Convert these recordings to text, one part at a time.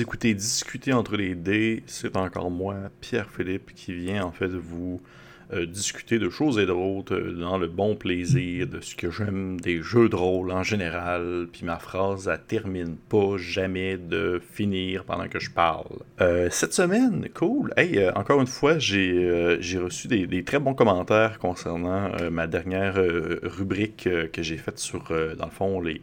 vous écoutez discuter entre les dés, c'est encore moi, Pierre-Philippe, qui vient en fait vous euh, discuter de choses et d'autres euh, dans le bon plaisir de ce que j'aime des jeux de rôle en général. Puis ma phrase, elle termine pas jamais de finir pendant que je parle. Euh, cette semaine, cool. Hey, encore une fois, j'ai j'ai reçu des, des, très bons commentaires concernant ma dernière rubrique que j'ai faite sur, dans le fond, les,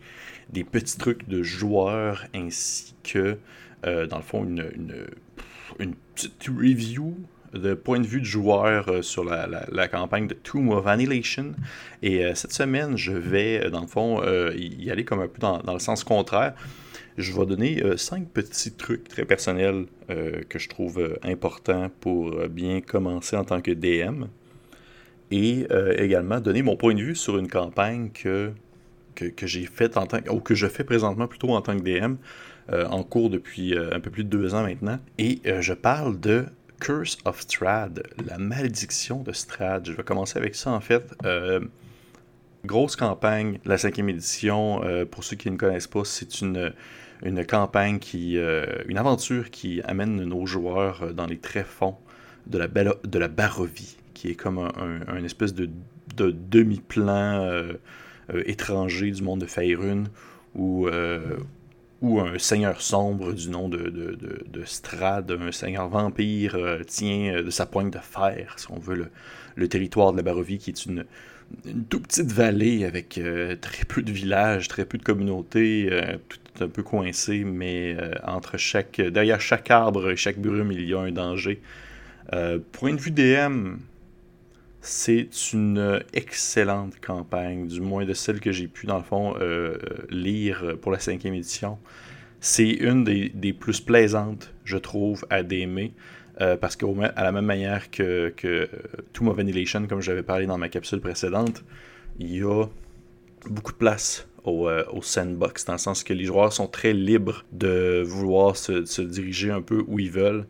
des petits trucs de joueurs ainsi que, dans le fond, une, petite review de point de vue de joueur euh, sur la, campagne de Tomb of Annihilation. Et euh, cette semaine, je vais, euh, dans le fond, y aller comme un peu dans, le sens contraire. Je vais donner cinq petits trucs très personnels que je trouve importants pour bien commencer en tant que DM. Et également donner mon point de vue sur une campagne que, que, j'ai faite en tant ou que je fais présentement plutôt en tant que DM. En cours depuis un peu plus de deux ans maintenant. Et je parle de Curse of Strad, la malédiction de Strad. Je vais commencer avec ça en fait. Euh, grosse campagne, la cinquième édition. Euh, pour ceux qui ne connaissent pas, c'est une, une campagne qui, euh, une aventure qui amène nos joueurs dans les tréfonds de la, de la Barovie, qui est comme un, espèce de, de demi-plan étranger du monde de Faerun, où, ou un seigneur sombre du nom de, de, un seigneur vampire, euh, tient euh, de sa poigne de fer, si on veut, le, territoire de la Barovie, qui est une, une toute petite vallée avec euh, très peu de villages, très peu de communautés, tout un peu coincé, mais entre derrière chaque arbre et chaque brume, il y a un danger. point de vue DM, c'est une excellente campagne, du moins de celle que j'ai pu, dans le fond, euh, lire pour la cinquième édition. C'est une des, plus plaisantes, je trouve, à démer. Euh, parce qu'à la même manière que, que Tomb comme j'avais parlé dans ma capsule précédente, il y a beaucoup de place au, euh, au, sandbox, dans le sens que les joueurs sont très libres de vouloir se diriger un peu où ils veulent.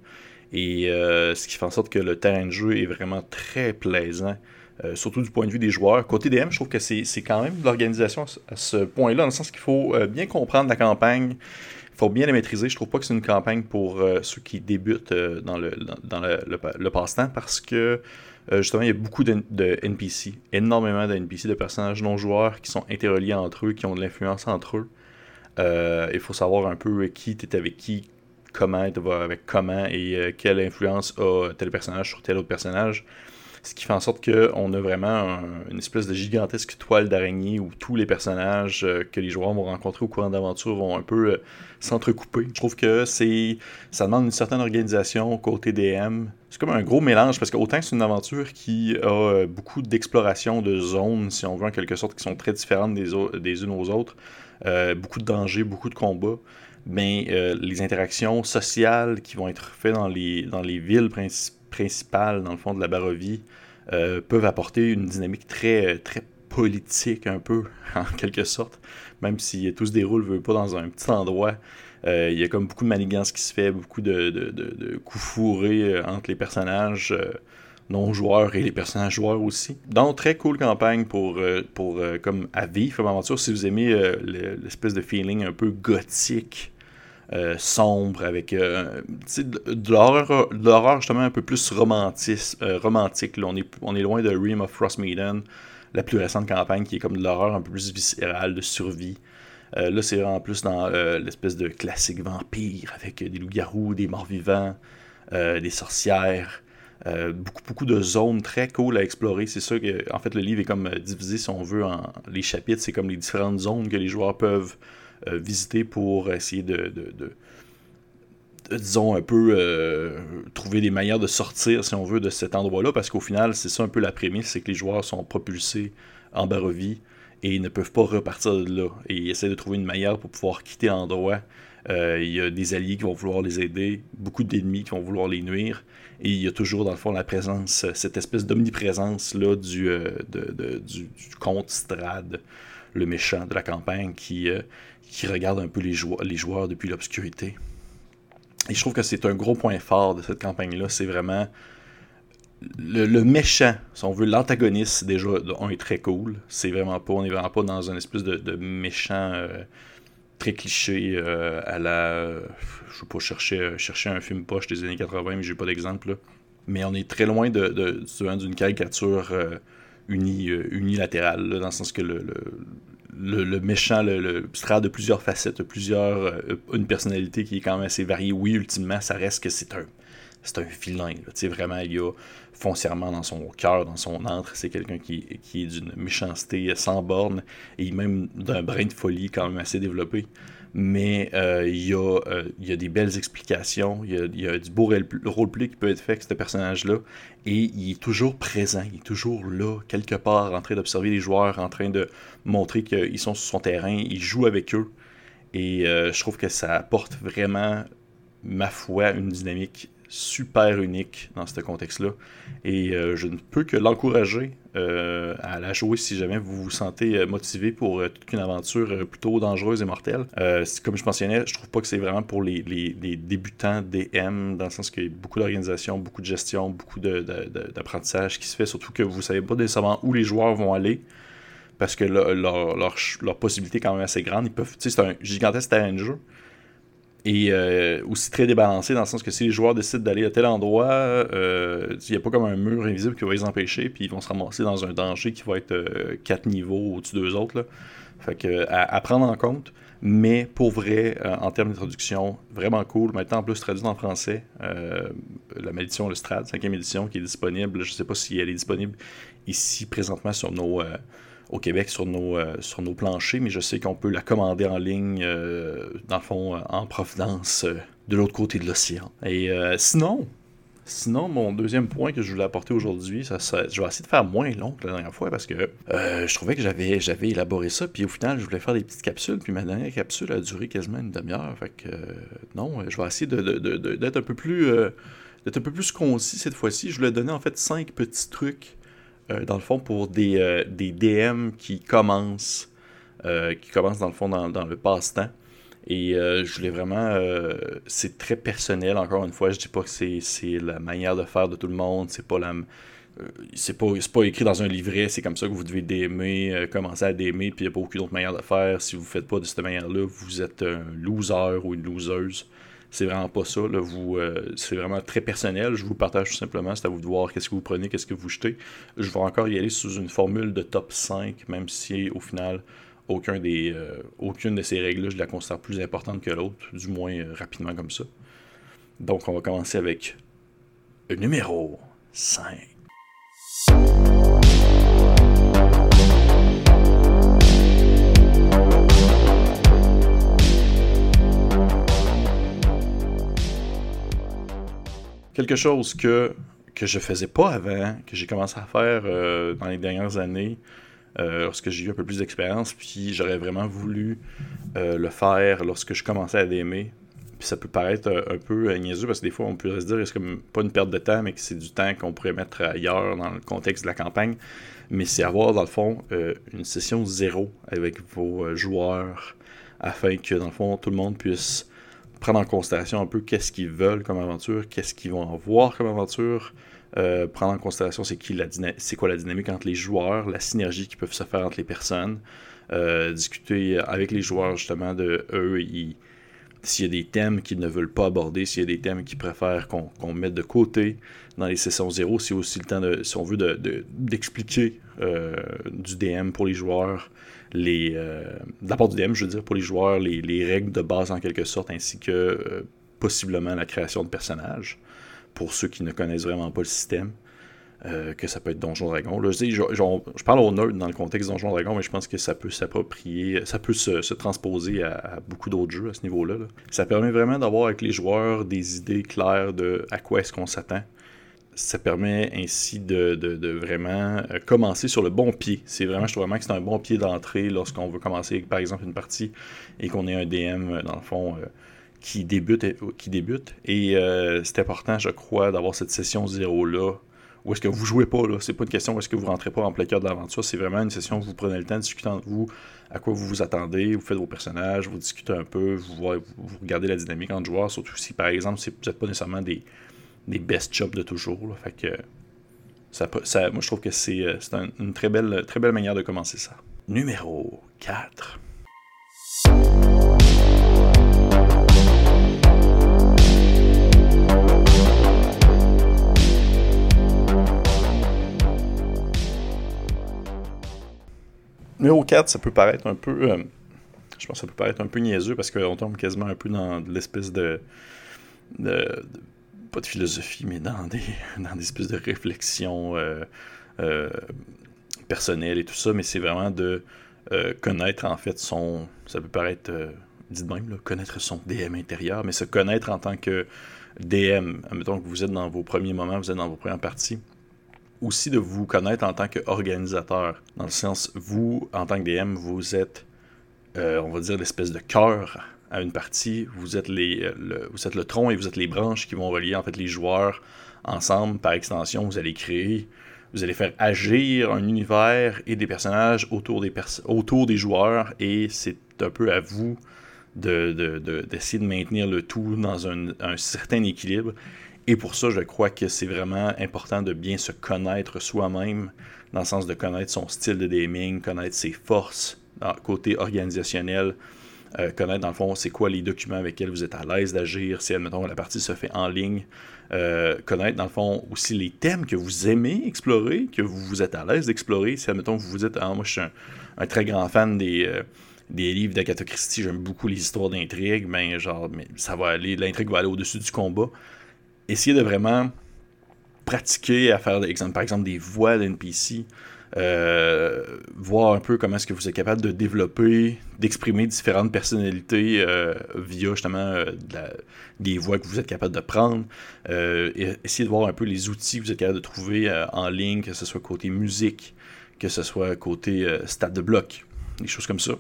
Et euh, ce qui fait en sorte que le terrain de jeu est vraiment très plaisant, euh, surtout du point de vue des joueurs. Côté DM, je trouve que c'est quand même de l'organisation à ce point-là, dans le sens qu'il faut euh, bien comprendre la campagne, il faut bien la maîtriser. Je trouve pas que c'est une campagne pour ceux qui débutent dans le, dans, le, passe-temps, parce que justement, il y a beaucoup de, de, NPC, énormément de NPC, de personnages non-joueurs qui sont interreliés entre eux, qui ont de l'influence entre eux. il faut savoir un peu qui est avec qui, comment être avec comment et euh, quelle influence a tel personnage sur tel autre personnage. Ce qui fait en sorte qu'on a vraiment une espèce de gigantesque toile d'araignée où tous les personnages euh, que les joueurs vont rencontrer au courant d'aventure vont un peu euh, s'entrecouper. Je trouve que c'est ça demande une certaine organisation côté DM. C'est comme un gros mélange parce qu'autant que c'est une aventure qui a beaucoup d'exploration de zones, si on veut en quelque sorte, qui sont très différentes des unes aux autres, beaucoup de dangers, beaucoup de combats mais euh, les interactions sociales qui vont être faites dans les, dans les villes principales, dans le fond de la Barovie, euh, peuvent apporter une dynamique très, très politique, un peu, en quelque sorte. Même si tout se déroule veut pas dans un petit endroit, euh, il y a comme beaucoup de manigances qui se fait, beaucoup de, de, de, coups fourrés entre les personnages non-joueurs et les personnages joueurs aussi. Donc, très cool campagne pour, pour comme à vivre comme aventure si vous aimez l'espèce de feeling un peu gothique euh, sombre, avec euh, de l'horreur justement un peu plus romantique. Euh, romantique On, est, on est loin de Ream of Frost Maiden, la plus récente campagne qui est comme de l'horreur un peu plus viscérale, de survie. là, c'est vraiment plus dans l'espèce de classique vampire avec des loups-garous, des morts-vivants, des sorcières. beaucoup, beaucoup de zones très cool à explorer. C'est sûr que en fait le livre est comme divisé si on veut en les chapitres, c'est comme les différentes zones que les joueurs peuvent visiter pour essayer de, disons, un peu euh, trouver des manières de sortir, si on veut, de cet endroit-là, parce qu'au final, c'est ça un peu la prémisse, c'est que les joueurs sont propulsés en Barovie et ils ne peuvent pas repartir de là. Et ils essaient de trouver une manière pour pouvoir quitter l'endroit. Euh, il y a des alliés qui vont vouloir les aider, beaucoup d'ennemis qui vont vouloir les nuire, et il y a toujours, dans le fond, la présence, cette espèce d'omniprésence-là du, du, du, comte Strad, le méchant de la campagne, qui, qui regarde un peu les, joueurs, depuis l'obscurité. Et je trouve que c'est un gros point fort de cette campagne-là. C'est vraiment le, méchant, si on veut, l'antagoniste, déjà, on est très cool. C'est vraiment pas, on est vraiment pas dans un espèce de, méchant euh, très cliché à la. je ne pas chercher, chercher un film poche des années 80, mais j'ai pas d'exemple. Mais on est très loin de, d'une caricature unilatérale, dans le sens que le, méchant, le, le de plusieurs facettes, plusieurs, une personnalité qui est quand même assez variée. Oui, ultimement, ça reste que c'est un c'est un vilain. Là. Vraiment, il y a foncièrement dans son cœur, dans son antre, c'est quelqu'un qui, qui, est d'une méchanceté sans borne et même d'un brin de folie quand même assez développé. Mais euh, il, y a, euh, il y a des belles explications, il y a, il y a du beau roleplay qui peut être fait avec ce personnage-là, et il est toujours présent, il est toujours là, quelque part, en train d'observer les joueurs, en train de montrer qu'ils sont sur son terrain, il joue avec eux, et euh, je trouve que ça apporte vraiment, ma foi, une dynamique super unique dans ce contexte-là. Et euh, je ne peux que l'encourager euh, à la jouer si jamais vous vous sentez euh, motivé pour une aventure plutôt dangereuse et mortelle. comme je mentionnais, je trouve pas que c'est vraiment pour les, débutants DM, dans le sens qu'il y a beaucoup d'organisation, beaucoup de gestion, beaucoup d'apprentissage qui se fait, surtout que vous savez pas nécessairement où les joueurs vont aller. Parce que leur, possibilité est quand même assez grande. C'est un gigantesque terrain de jeu et euh, aussi très débalancé dans le sens que si les joueurs décident d'aller à tel endroit, euh, il n'y a pas comme un mur invisible qui va les empêcher, puis ils vont se ramasser dans un danger qui va être euh, quatre niveaux au-dessus d'eux autres. Fait que à, prendre en compte, mais pour vrai, en termes d'introduction, vraiment cool. Maintenant, en plus, traduit en français, la malédiction, le Strad, cinquième édition, qui est disponible. Je ne sais pas si elle est disponible ici présentement sur nos au Québec sur nos, euh, sur nos planchers, mais je sais qu'on peut la commander en ligne, euh, dans le fond, euh, en provenance de l'autre côté de l'océan. Et sinon, Sinon, mon deuxième point que je voulais apporter aujourd'hui, ça, je vais essayer de faire moins long que la dernière fois parce que je trouvais que j'avais, j'avais élaboré ça, puis au final, je voulais faire des petites capsules, puis ma dernière capsule a duré quasiment une demi-heure. Fait que non, je vais essayer d'être un peu plus d'être un peu plus concis cette fois-ci. Je voulais donner en fait cinq petits trucs dans le fond, pour des, euh, des DM qui commencent, euh, qui commencent dans le fond dans, le passe-temps. Et je voulais vraiment. c'est très personnel, encore une fois. Je dis pas que c'est la manière de faire de tout le monde. C'est pas la. c'est pas, pas écrit dans un livret, c'est comme ça que vous devez d'aimer, commencer à d'aimer, puis il n'y a pas aucune autre manière de faire. Si vous ne faites pas de cette manière-là, vous êtes un loser ou une loseuse. C'est vraiment pas ça. Vous, euh, c'est vraiment très personnel. Je vous partage tout simplement. C'est à vous de voir qu'est-ce que vous prenez, qu'est-ce que vous jetez. Je vais encore y aller sous une formule de top 5, même si au final, aucun des, euh, aucune de ces règles-là, je la considère plus importante que l'autre, du moins euh, rapidement comme ça. Donc, on va commencer avec le numéro 5. Quelque chose que, que je faisais pas avant, que j'ai commencé à faire euh, dans les dernières années, euh, lorsque j'ai eu un peu plus d'expérience, puis j'aurais vraiment voulu euh, le faire lorsque je commençais à l'aimer. Puis ça peut paraître un peu niaiseux parce que des fois on peut se dire que c'est comme pas une perte de temps, mais que c'est du temps qu'on pourrait mettre ailleurs dans le contexte de la campagne. Mais c'est avoir dans le fond une session zéro avec vos joueurs afin que dans le fond tout le monde puisse prendre en considération un peu qu'est-ce qu'ils veulent comme aventure, qu'est-ce qu'ils vont avoir comme aventure, euh, prendre en considération c'est qui c'est quoi la dynamique entre les joueurs, la synergie qui peuvent se faire entre les personnes, euh, discuter avec les joueurs justement de eux, s'il y a des thèmes qu'ils ne veulent pas aborder, s'il y a des thèmes qu'ils préfèrent qu'on mette de côté dans les sessions zéro, c'est aussi le temps de, si on veut, d'expliquer de, euh, du DM pour les joueurs, les euh, d'abord du DM, je veux dire, pour les joueurs, les, règles de base en quelque sorte, ainsi que euh, possiblement la création de personnages, pour ceux qui ne connaissent vraiment pas le système. Euh, que ça peut être Donjon Dragon. Là, je, je, parle au nerd dans le contexte Donjon Dragon, mais je pense que ça peut s'approprier, ça peut se, transposer à, beaucoup d'autres jeux à ce niveau-là. Ça permet vraiment d'avoir avec les joueurs des idées claires de à quoi est-ce qu'on s'attend ça permet ainsi de, vraiment euh, commencer sur le bon pied. C'est vraiment, je trouve vraiment que c'est un bon pied d'entrée lorsqu'on veut commencer, par exemple, une partie et qu'on est un DM, euh, dans le fond, euh, qui débute. Qui débute. Et c'est important, je crois, d'avoir cette session zéro-là. Où est-ce que vous jouez pas, là? C'est pas une question où est-ce que vous rentrez pas en plein cœur de l'aventure. C'est vraiment une session où vous prenez le temps de discuter entre vous, à quoi vous vous attendez, vous faites vos personnages, vous discutez un peu, vous, regardez la dynamique entre joueurs, surtout si, par exemple, vous n'êtes pas nécessairement des des best jobs de toujours. Fait que ça, moi, je trouve que c'est euh, une très belle, très belle manière de commencer ça. Numéro 4. Numéro 4, ça peut paraître un peu. Euh, je pense que ça peut paraître un peu niaiseux parce qu'on tombe quasiment un peu dans l'espèce de, de pas de philosophie, mais dans des, dans des espèces de réflexions euh, euh, personnelles et tout ça. Mais c'est vraiment de connaître en fait son. Ça peut paraître. dit de même, connaître son DM intérieur, mais se connaître en tant que DM. Admettons que vous êtes dans vos premiers moments, vous êtes dans vos premières parties aussi de vous connaître en tant qu'organisateur. Dans le sens, vous, en tant que DM, vous êtes, euh, on va dire, l'espèce de cœur à une partie. Vous êtes, les, euh, le, vous êtes le tronc et vous êtes les branches qui vont relier en fait les joueurs ensemble. Par extension, vous allez créer, vous allez faire agir un univers et des personnages autour des, joueurs et c'est un peu à vous d'essayer de, maintenir le tout dans un, un certain équilibre. Et pour ça, je crois que c'est vraiment important de bien se connaître soi-même, dans le sens de connaître son style de gaming, connaître ses forces, côté organisationnel, euh, connaître dans le fond c'est quoi les documents avec lesquels vous êtes à l'aise d'agir, si admettons la partie se fait en ligne, euh, connaître dans le fond aussi les thèmes que vous aimez explorer, que vous, êtes à l'aise d'explorer, si admettons vous vous dites, ah moi je suis un, très grand fan des... Euh, livres d'Agatha j'aime beaucoup les histoires d'intrigue, ben genre, mais ça va aller, l'intrigue va aller au-dessus du combat. Essayer de vraiment pratiquer à faire, par exemple, des voix d'NPC, voir un peu comment est-ce que vous êtes capable de développer, d'exprimer différentes personnalités euh, via justement euh, des voix que vous êtes capable de prendre. et essayer de voir un peu les outils que vous êtes capable de trouver en ligne, que ce soit côté musique, que ce soit côté stade de bloc, des choses comme ça.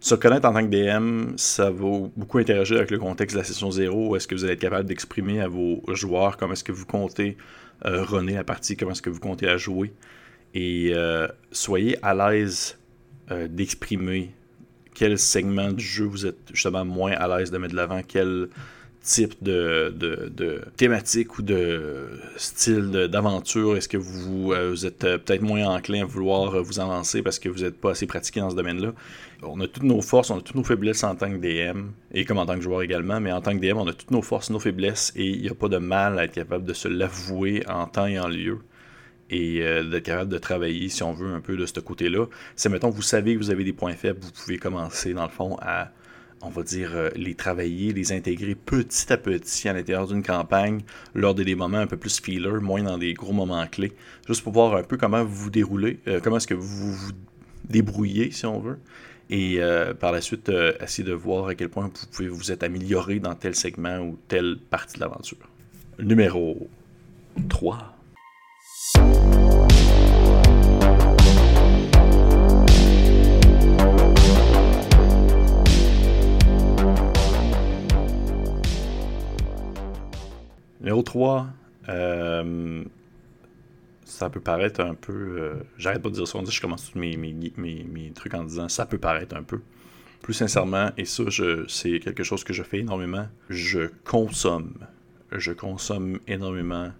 Se connaître en tant que DM, ça va beaucoup interagir avec le contexte de la session 0. Est-ce que vous allez être capable d'exprimer à vos joueurs comment est-ce que vous comptez euh, runner la partie, comment est-ce que vous comptez la jouer? Et euh, soyez à l'aise euh, d'exprimer quel segment du jeu vous êtes justement moins à l'aise de mettre de l'avant, quel type de, de, thématique ou de style d'aventure est-ce que vous, euh, vous êtes peut-être moins enclin à vouloir vous avancer parce que vous n'êtes pas assez pratiqué dans ce domaine-là? On a toutes nos forces, on a toutes nos faiblesses en tant que DM et comme en tant que joueur également, mais en tant que DM, on a toutes nos forces, nos faiblesses et il n'y a pas de mal à être capable de se l'avouer en temps et en lieu et d'être capable de travailler, si on veut, un peu de ce côté-là. C'est, mettons, vous savez que vous avez des points faibles, vous pouvez commencer, dans le fond, à on va dire, euh, les travailler, les intégrer petit à petit à l'intérieur d'une campagne lors des moments un peu plus filler, moins dans des gros moments clés, juste pour voir un peu comment vous vous déroulez, euh, comment est-ce que vous vous débrouillez, si on veut, et euh, par la suite, essayer de voir à quel point vous pouvez vous être amélioré dans tel segment ou telle partie de l'aventure. Numéro 3. Numéro 3, euh, ça peut paraître un peu. Euh, j'arrête pas de dire ça, on dit, je commence tous mes, mes, trucs en disant ça peut paraître un peu. Plus sincèrement, et ça, c'est quelque chose que je fais énormément, je consomme. Je consomme énormément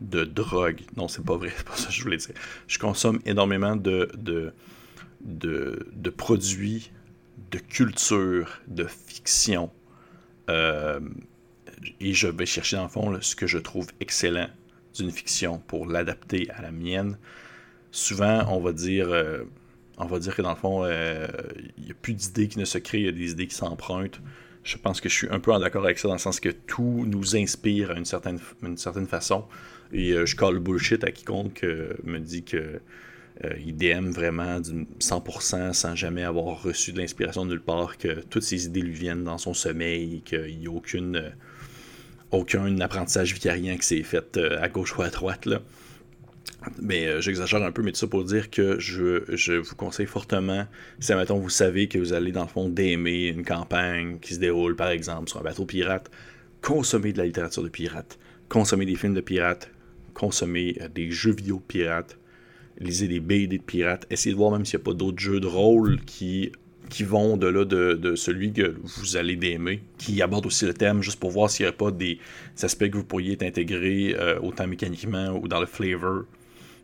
de drogue. Non, c'est pas vrai, c'est pas ça que je voulais dire. Je consomme énormément de, de, de, produits, de culture, de fiction. Euh, et je vais chercher dans le fond ce que je trouve excellent d'une fiction pour l'adapter à la mienne. Souvent, on va dire, euh, on va dire que dans le fond, euh, il n'y a plus d'idées qui ne se créent, il y a des idées qui s'empruntent. Je pense que je suis un peu en accord avec ça dans le sens que tout nous inspire à une certaine, une certaine façon. Et euh, je call bullshit à quiconque me dit que il DM vraiment d'une 100% sans jamais avoir reçu de l'inspiration de nulle part, que toutes ces idées lui viennent dans son sommeil, qu'il n'y a aucune aucun apprentissage vicarien qui s'est fait euh, à gauche ou à droite. Là. Mais euh, j'exagère un peu, mais tout ça pour dire que je, vous conseille fortement, si maintenant vous savez que vous allez dans le fond d'aimer une campagne qui se déroule par exemple sur un bateau pirate, consommez de la littérature de pirate, consommez des films de pirates, consommez euh, des jeux vidéo de pirates, lisez des BD de pirates, essayez de voir même s'il n'y a pas d'autres jeux de rôle qui qui vont au-delà de, celui que vous allez d'aimer, qui aborde aussi le thème, juste pour voir s'il n'y a pas des, aspects que vous pourriez intégrer euh, autant mécaniquement ou dans le flavor,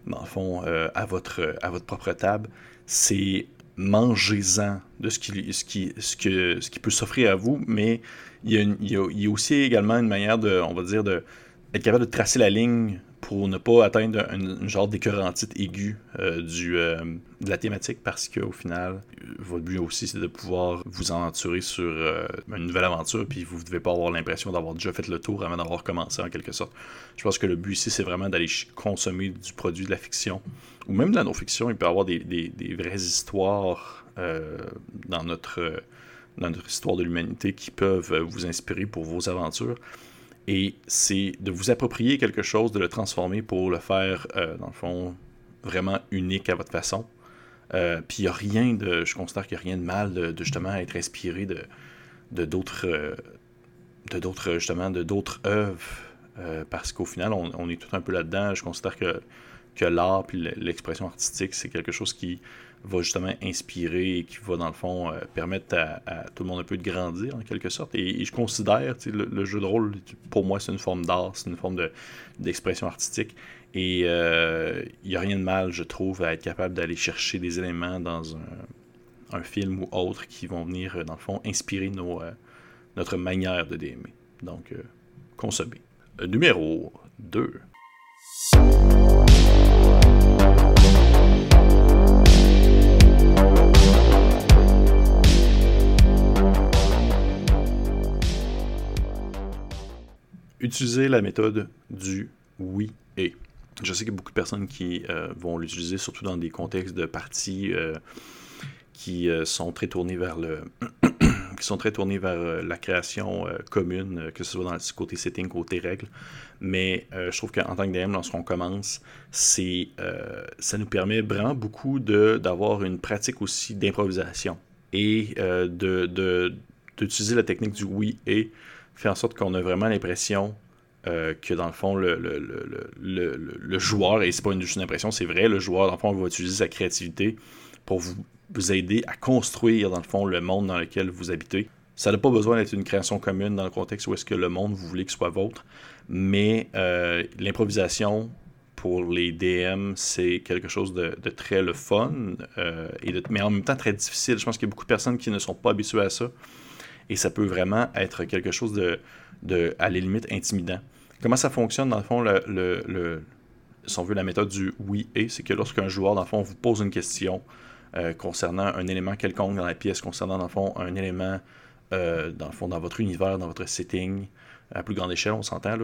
dans le fond, euh, à, votre, à votre propre table. C'est mangez-en de ce qui, ce, ce, qui peut s'offrir à vous, mais il y, a il, y a, aussi également une manière de, on va dire, de capable de tracer la ligne pour ne pas atteindre un, genre d'écœurantite aiguë euh, du, euh, de la thématique parce qu'au final, votre but aussi c'est de pouvoir vous aventurer sur euh, une nouvelle aventure puis vous ne devez pas avoir l'impression d'avoir déjà fait le tour avant d'avoir commencé en quelque sorte. Je pense que le but ici c'est vraiment d'aller consommer du produit de la fiction ou même de la non-fiction. Il peut y avoir des, des, vraies histoires dans, notre, dans notre histoire de l'humanité qui peuvent vous inspirer pour vos aventures. Et c'est de vous approprier quelque chose, de le transformer pour le faire, euh, dans le fond, vraiment unique à votre façon. Euh, puis il n'y a rien de. Je considère qu'il n'y a rien de mal de, justement être inspiré de, d'autres. Euh, de d'autres, justement, de d'autres œuvres. parce qu'au final, on, est tout un peu là-dedans. Je considère que, que l'art puis l'expression artistique, c'est quelque chose qui va justement inspirer et qui va, dans le fond, euh, permettre à, tout le monde un peu de grandir, en quelque sorte. Et, je considère, le, jeu de rôle, pour moi, c'est une forme d'art, c'est une forme d'expression artistique. Et il euh, n'y a rien de mal, je trouve, à être capable d'aller chercher des éléments dans un, film ou autre qui vont venir, dans le fond, inspirer nos, euh, notre manière de DM. Donc, consommer. numéro 2. Utiliser la méthode du oui et. Je sais qu'il y a beaucoup de personnes qui euh, vont l'utiliser, surtout dans des contextes de parties euh, qui euh, sont très tournés vers le qui sont très tournés vers la création commune, que ce soit dans le côté setting, côté règles. Mais je trouve qu'en tant que DM, lorsqu'on commence, c'est ça nous permet vraiment beaucoup d'avoir une pratique aussi d'improvisation et de d'utiliser la technique du oui et fait en sorte qu'on a vraiment l'impression euh, que dans le fond, le, le, joueur, et c'est pas une, juste une impression, c'est vrai, le joueur, dans le fond, va utiliser sa créativité pour vous, aider à construire, dans le fond, le monde dans lequel vous habitez. Ça n'a pas besoin d'être une création commune dans le contexte où est-ce que le monde, vous voulez qu'il soit vôtre, mais euh, l'improvisation pour les DM, c'est quelque chose de, très le fun, euh, et mais en même temps très difficile. Je pense qu'il y a beaucoup de personnes qui ne sont pas habituées à ça. Et ça peut vraiment être quelque chose de, à la limite, intimidant. Comment ça fonctionne, dans le fond, le, si on veut la méthode du oui et, c'est que lorsqu'un joueur, dans le fond, vous pose une question euh, concernant un élément quelconque dans la pièce, concernant, dans le fond, un élément, euh, dans le fond, dans votre univers, dans votre setting, à plus grande échelle, on s'entend,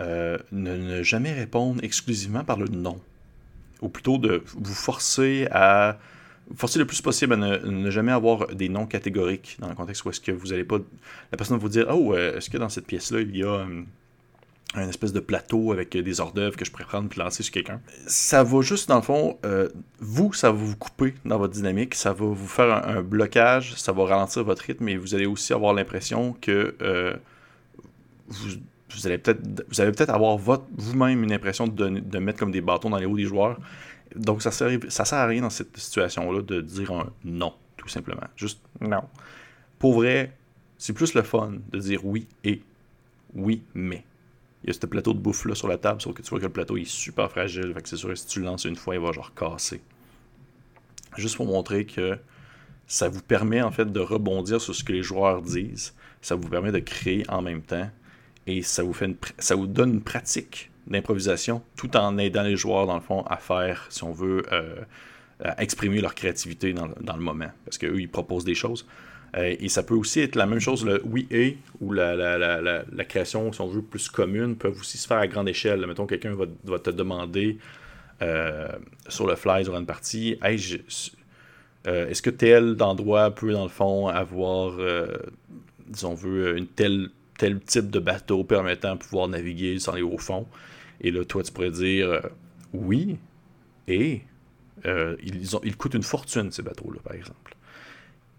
euh, ne, ne, jamais répondre exclusivement par le non. Ou plutôt de vous forcer à forcer le plus possible à ne, jamais avoir des noms catégoriques dans le contexte où est-ce que vous n'allez pas. La personne va vous dire Oh, euh, est-ce que dans cette pièce-là, il y a euh, un espèce de plateau avec des hors d'œuvre que je pourrais prendre et lancer sur quelqu'un Ça va juste, dans le fond, euh, vous, ça va vous couper dans votre dynamique, ça va vous faire un, blocage, ça va ralentir votre rythme et vous allez aussi avoir l'impression que vous. Allez peut-être peut-être avoir vous-même une impression de, de mettre comme des bâtons dans les roues des joueurs donc, ça sert, ça sert à rien dans cette situation-là de dire un non, tout simplement. Juste non. Pour vrai, c'est plus le fun de dire oui et oui, mais. Il y a ce plateau de bouffe-là sur la table, sauf que tu vois que le plateau est super fragile. Fait que c'est sûr que si tu le lances une fois, il va genre casser. Juste pour montrer que ça vous permet en fait de rebondir sur ce que les joueurs disent. Ça vous permet de créer en même temps. Et ça vous, fait ça vous donne une pratique d'improvisation, tout en aidant les joueurs, dans le fond, à faire, si on veut, euh, à exprimer leur créativité dans, le moment. Parce qu'eux, ils proposent des choses. Euh, et ça peut aussi être la même chose, le oui et, ou la, la, création, si on veut, plus commune, peuvent aussi se faire à grande échelle. Mettons, quelqu'un va, te demander euh, sur le fly durant une partie, hey, est-ce que tel endroit peut, dans le fond, avoir, disons, veut, tel type de bateau permettant de pouvoir naviguer sans aller au fond. Et là, toi, tu pourrais dire euh, oui, et euh, ils, ont, ils coûtent une fortune, ces bateaux-là, par exemple.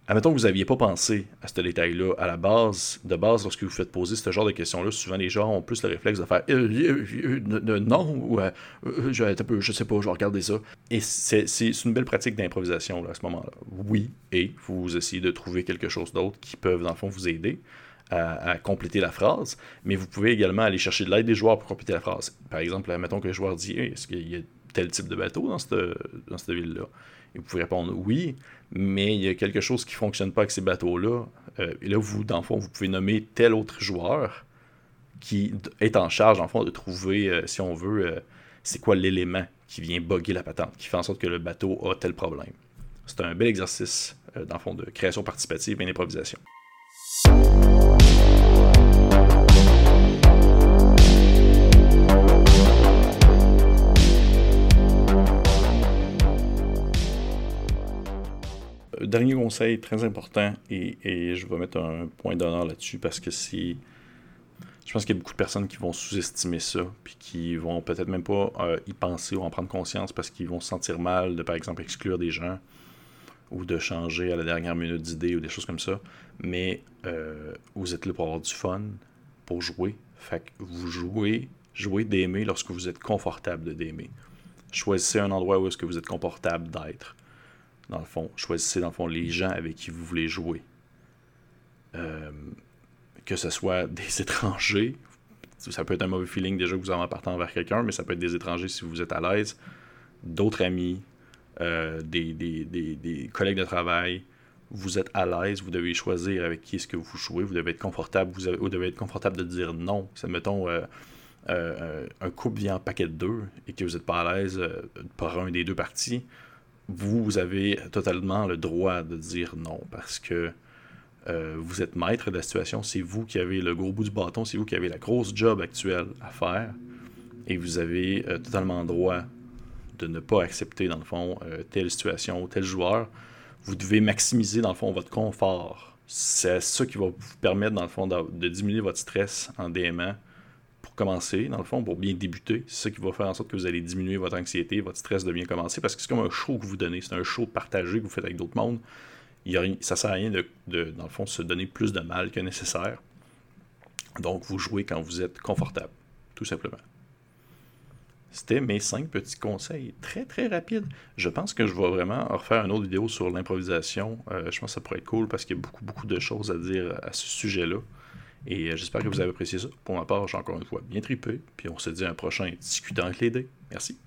Admettons que vous n'aviez pas pensé à ce détail-là à la base, de base, lorsque vous faites poser ce genre de questions-là, souvent les gens ont plus le réflexe de faire euh, non, ou je, je sais pas, je vais regarder ça. Et c'est une belle pratique d'improvisation à ce moment-là. Oui, et vous essayez de trouver quelque chose d'autre qui peut, dans le fond, vous aider à, compléter la phrase, mais vous pouvez également aller chercher de l'aide des joueurs pour compléter la phrase. Par exemple, mettons que le joueur dit Est-ce qu'il y a tel type de bateau dans cette, dans cette ville-là? Et vous pouvez répondre oui, mais il y a quelque chose qui ne fonctionne pas avec ces bateaux-là. Euh, et là, vous, dans le fond, vous pouvez nommer tel autre joueur qui est en charge, en fond, de trouver, euh, si on veut, c'est quoi l'élément qui vient bugger la patente, qui fait en sorte que le bateau a tel problème. C'est un bel exercice, euh, dans le fond, de création participative et d'improvisation. Dernier conseil très important, et, je vais mettre un point d'honneur là-dessus parce que c'est. Je pense qu'il y a beaucoup de personnes qui vont sous-estimer ça, puis qui vont peut-être même pas euh, y penser ou en prendre conscience parce qu'ils vont se sentir mal de, par exemple, exclure des gens ou de changer à la dernière minute d'idée ou des choses comme ça. Mais euh, vous êtes là pour avoir du fun, pour jouer. Fait que vous jouez, jouez d'aimer lorsque vous êtes confortable d'aimer. Choisissez un endroit où est-ce que vous êtes confortable d'être dans le fond. Choisissez, dans le les gens avec qui vous voulez jouer. Euh, que ce soit des étrangers, ça peut être un mauvais feeling déjà que vous en partant vers quelqu'un, mais ça peut être des étrangers si vous êtes à l'aise, d'autres amis, euh, des, des, collègues de travail. Vous êtes à l'aise, vous devez choisir avec qui est-ce que vous jouez, vous devez être confortable, vous, devez être confortable de dire non. Ça, mettons, euh, un couple vient en paquet de deux et que vous n'êtes pas à l'aise par un des deux parties, vous avez totalement le droit de dire non parce que euh, vous êtes maître de la situation, c'est vous qui avez le gros bout du bâton, c'est vous qui avez la grosse job actuelle à faire et vous avez euh, totalement le droit de ne pas accepter dans le fond euh, telle situation ou tel joueur. Vous devez maximiser dans le fond votre confort. C'est ça qui va vous permettre dans le fond de, diminuer votre stress en DMA commencer, dans le fond, pour bien débuter. C'est ça qui va faire en sorte que vous allez diminuer votre anxiété, votre stress de bien commencer, parce que c'est comme un show que vous donnez. C'est un show partagé que vous faites avec d'autres mondes. Il y a, ça sert à rien de, dans le fond, se donner plus de mal que nécessaire. Donc, vous jouez quand vous êtes confortable, tout simplement. C'était mes cinq petits conseils, très très rapides. Je pense que je vais vraiment refaire une autre vidéo sur l'improvisation. Euh, je pense que ça pourrait être cool parce qu'il y a beaucoup beaucoup de choses à dire à ce sujet-là. Et euh, j'espère que vous avez apprécié ça. Pour ma part, j'ai encore une fois bien tripé. Puis on se dit à un prochain discutant avec les dés. Merci.